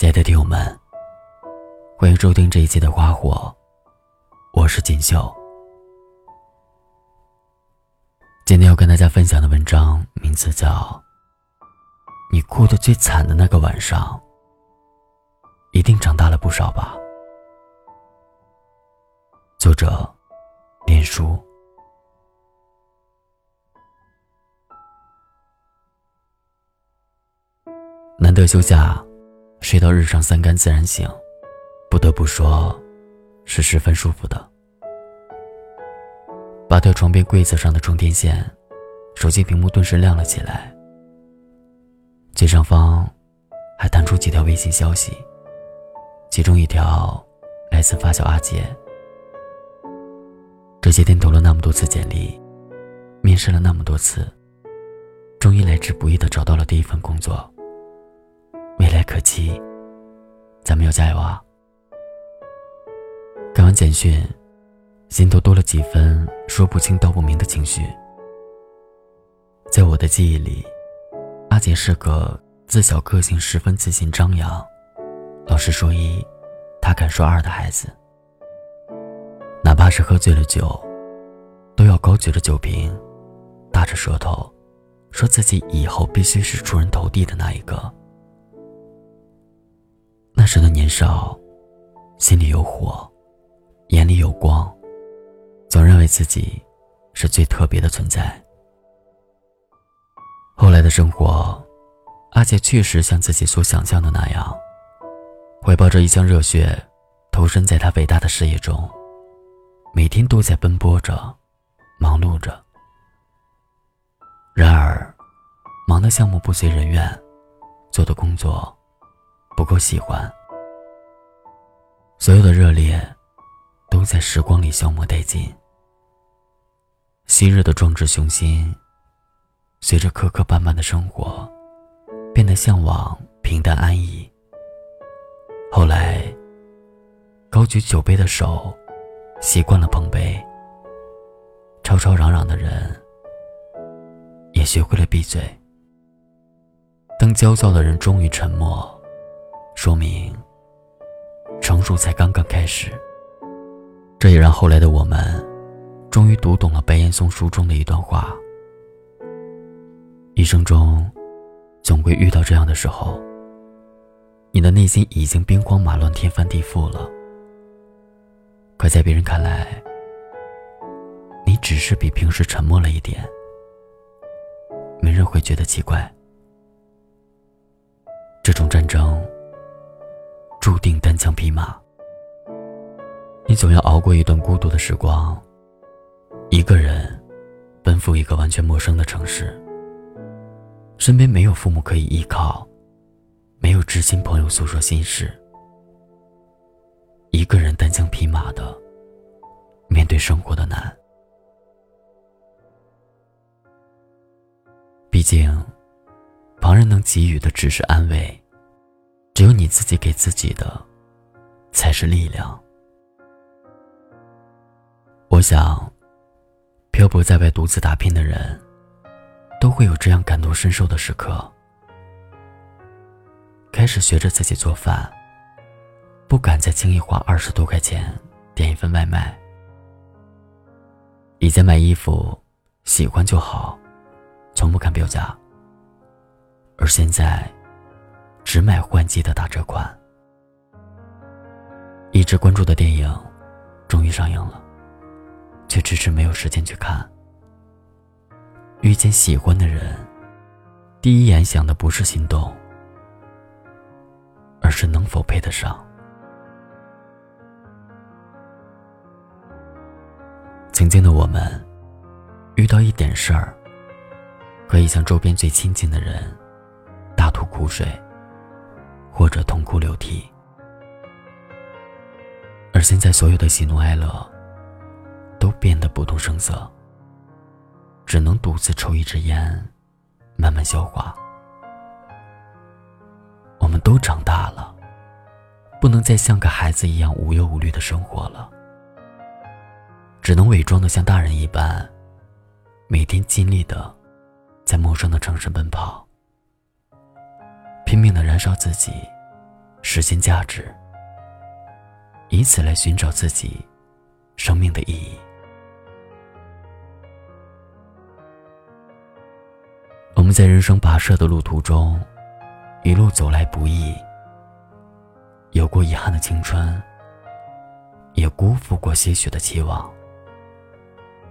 亲爱的听友们，欢迎收听这一期的《花火》，我是锦绣。今天要跟大家分享的文章名字叫《你哭的最惨的那个晚上》，一定长大了不少吧？作者：连书。难得休假。睡到日上三竿自然醒，不得不说，是十分舒服的。拔掉床边柜子上的充电线，手机屏幕顿时亮了起来。最上方还弹出几条微信消息，其中一条来自发小阿杰。这些天投了那么多次简历，面试了那么多次，终于来之不易的找到了第一份工作。未来可期，咱们要加油啊！看完简讯，心头多了几分说不清道不明的情绪。在我的记忆里，阿杰是个自小个性十分自信张扬、老实说一，他敢说二的孩子。哪怕是喝醉了酒，都要高举着酒瓶，大着舌头，说自己以后必须是出人头地的那一个。那时的年少，心里有火，眼里有光，总认为自己是最特别的存在。后来的生活，阿杰确实像自己所想象的那样，怀抱着一腔热血，投身在他伟大的事业中，每天都在奔波着，忙碌着。然而，忙的项目不随人愿，做的工作。不够喜欢，所有的热烈都在时光里消磨殆尽。昔日的壮志雄心，随着磕磕绊绊的生活，变得向往平淡安逸。后来，高举酒杯的手习惯了碰杯，吵吵嚷嚷的人也学会了闭嘴。当焦躁的人终于沉默。说明，成熟才刚刚开始。这也让后来的我们，终于读懂了白岩松书中的一段话：一生中，总会遇到这样的时候，你的内心已经兵荒马乱、天翻地覆了。可在别人看来，你只是比平时沉默了一点，没人会觉得奇怪。这种战争。注定单枪匹马，你总要熬过一段孤独的时光，一个人奔赴一个完全陌生的城市，身边没有父母可以依靠，没有知心朋友诉说心事，一个人单枪匹马的面对生活的难。毕竟，旁人能给予的只是安慰。只有你自己给自己的，才是力量。我想，漂泊在外独自打拼的人，都会有这样感同身受的时刻。开始学着自己做饭，不敢再轻易花二十多块钱点一份外卖。以前买衣服，喜欢就好，从不看标价。而现在。只买换季的打折款。一直关注的电影，终于上映了，却迟迟没有时间去看。遇见喜欢的人，第一眼想的不是心动，而是能否配得上。曾经的我们，遇到一点事儿，可以向周边最亲近的人大吐苦水。或者痛哭流涕，而现在所有的喜怒哀乐都变得不动声色，只能独自抽一支烟，慢慢消化。我们都长大了，不能再像个孩子一样无忧无虑的生活了，只能伪装的像大人一般，每天尽力的在陌生的城市奔跑。拼命的燃烧自己，实现价值，以此来寻找自己生命的意义。我们在人生跋涉的路途中，一路走来不易，有过遗憾的青春，也辜负过些许的期望，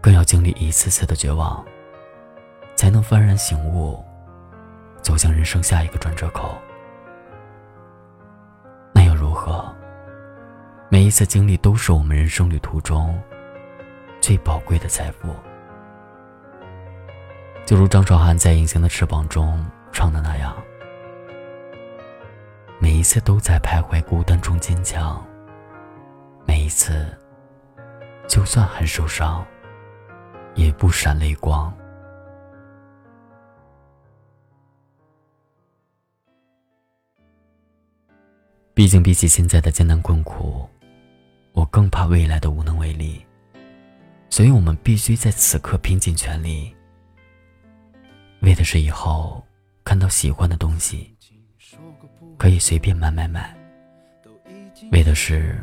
更要经历一次次的绝望，才能幡然醒悟，走向人生下一个转折口。那又如何？每一次经历都是我们人生旅途中最宝贵的财富。就如张韶涵在《隐形的翅膀》中唱的那样，每一次都在徘徊孤单中坚强，每一次，就算很受伤，也不闪泪光。毕竟，比起现在的艰难困苦，我更怕未来的无能为力，所以我们必须在此刻拼尽全力。为的是以后看到喜欢的东西，可以随便买买买；为的是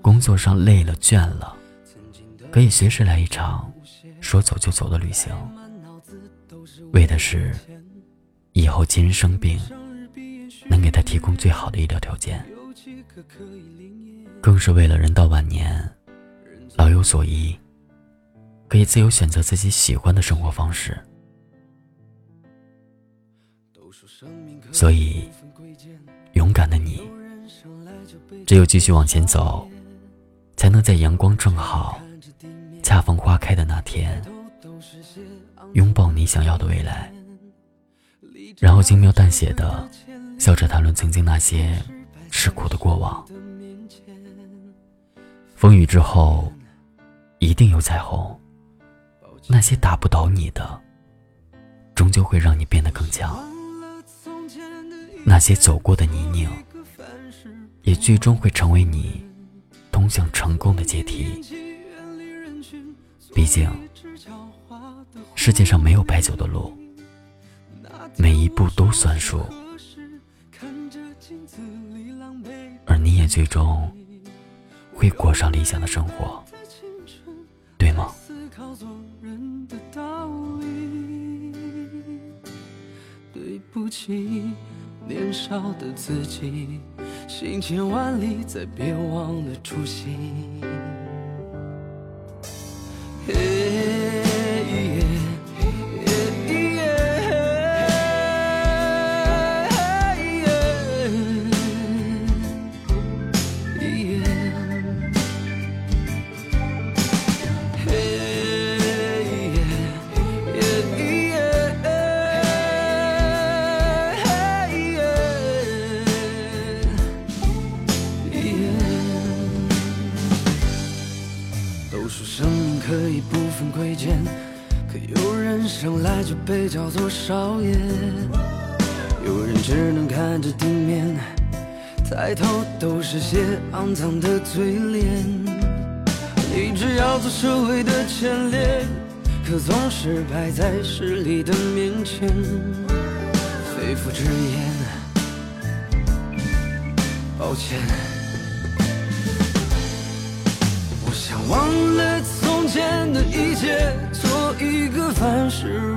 工作上累了倦了，可以随时来一场说走就走的旅行；为的是以后亲人生病，能给他提供最好的医疗条件；更是为了人到晚年老有所依，可以自由选择自己喜欢的生活方式。所以，勇敢的你，只有继续往前走，才能在阳光正好、恰逢花开的那天，拥抱你想要的未来，然后轻描淡写的笑着谈论曾经那些吃苦的过往。风雨之后，一定有彩虹。那些打不倒你的，终究会让你变得更强。那些走过的泥泞，也最终会成为你通向成功的阶梯。毕竟，世界上没有白走的路，每一步都算数，也最终会过上理想的生活，对吗？对不起。年少的自己，行千万里，再别忘了初心。做少爷，有人只能看着地面，抬头都是些肮脏的嘴脸。立志要做社会的前列，可总是摆在势力的面前，肺腑之言，抱歉，我想忘了。从前的一切，做一个凡事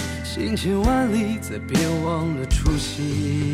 行千万里，再别忘了初心。